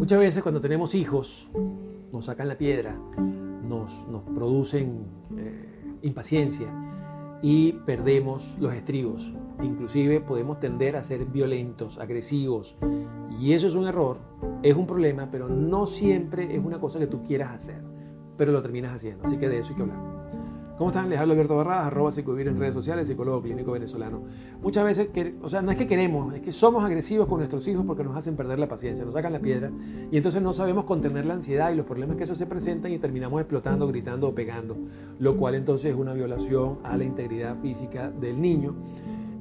Muchas veces cuando tenemos hijos, nos sacan la piedra, nos, nos producen eh, impaciencia y perdemos los estribos. Inclusive podemos tender a ser violentos, agresivos. Y eso es un error, es un problema, pero no siempre es una cosa que tú quieras hacer, pero lo terminas haciendo. Así que de eso hay que hablar. ¿Cómo están? Les hablo Alberto Barradas, arroba psicovivir en redes sociales, psicólogo clínico venezolano. Muchas veces, o sea, no es que queremos, es que somos agresivos con nuestros hijos porque nos hacen perder la paciencia, nos sacan la piedra y entonces no sabemos contener la ansiedad y los problemas que eso se presentan y terminamos explotando, gritando o pegando, lo cual entonces es una violación a la integridad física del niño.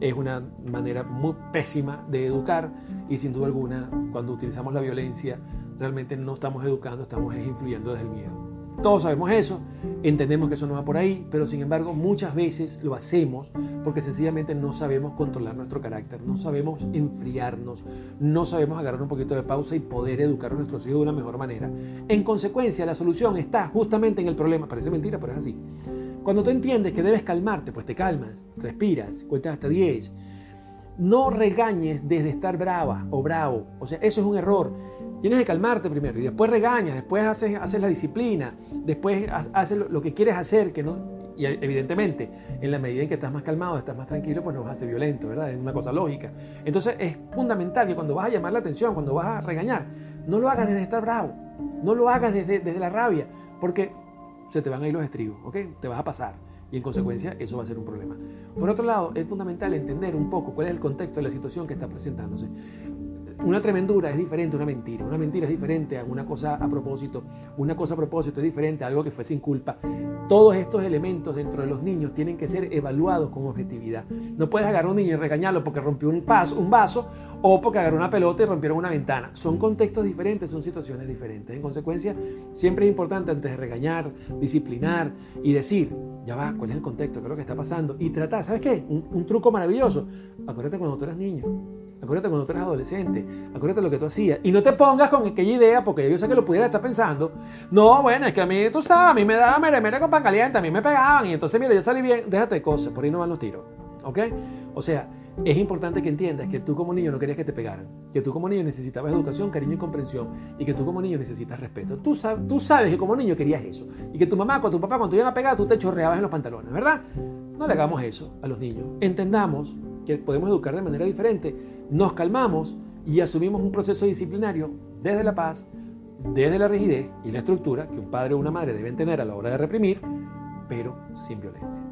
Es una manera muy pésima de educar y sin duda alguna, cuando utilizamos la violencia, realmente no estamos educando, estamos influyendo desde el miedo. Todos sabemos eso, entendemos que eso no va por ahí, pero sin embargo muchas veces lo hacemos porque sencillamente no sabemos controlar nuestro carácter, no sabemos enfriarnos, no sabemos agarrar un poquito de pausa y poder educar a nuestros hijos de una mejor manera. En consecuencia, la solución está justamente en el problema. Parece mentira, pero es así. Cuando tú entiendes que debes calmarte, pues te calmas, respiras, cuentas hasta 10. No regañes desde estar brava o bravo. O sea, eso es un error. Tienes que calmarte primero y después regañas, después haces, la disciplina, después haces lo que quieres hacer, que no, y evidentemente, en la medida en que estás más calmado, estás más tranquilo, pues no vas a ser violento, ¿verdad? Es una cosa lógica. Entonces es fundamental que cuando vas a llamar la atención, cuando vas a regañar, no lo hagas desde estar bravo, no lo hagas desde la rabia, porque se te van a ir los estribos, ¿ok? Te vas a pasar y en consecuencia eso va a ser un problema. Por otro lado, es fundamental entender un poco cuál es el contexto de la situación que está presentándose una tremendura es diferente a una mentira. Una mentira es diferente a una cosa a propósito. Una cosa a propósito es diferente a algo que fue sin culpa. Todos estos elementos dentro de los niños tienen que ser evaluados con objetividad. No puedes agarrar a un niño y regañarlo porque rompió un, paso, un vaso o porque agarró una pelota y rompieron una ventana. Son contextos diferentes, son situaciones diferentes. En consecuencia, siempre es importante antes de regañar, disciplinar y decir, ya va, ¿cuál es el contexto? ¿Qué es lo que está pasando? Y tratar, ¿sabes qué? Un, truco maravilloso. Acuérdate cuando tú eras niño Acuérdate cuando tú eras adolescente. Acuérdate lo que tú hacías. Y no te pongas con aquella idea, porque yo sé que lo pudiera estar pensando. No, bueno, es que a mí, tú sabes, a mí me daba mere, mere con pan caliente, a mí me pegaban. Y entonces, mira, yo salí bien. Déjate de cosas, por ahí no van los tiros. ¿Ok? O sea, es importante que entiendas que tú como niño no querías que te pegaran. Que tú como niño necesitabas educación, cariño y comprensión. Y que tú como niño necesitas respeto. Tú, tú sabes que como niño querías eso. Y que tu mamá, con tu papá, cuando te iban a pegar, tú te chorreabas en los pantalones, ¿verdad? No le hagamos eso a los niños. Entendamos que podemos educar de manera diferente, nos calmamos y asumimos un proceso disciplinario desde la paz, desde la rigidez y la estructura que un padre o una madre deben tener a la hora de reprimir, pero sin violencia.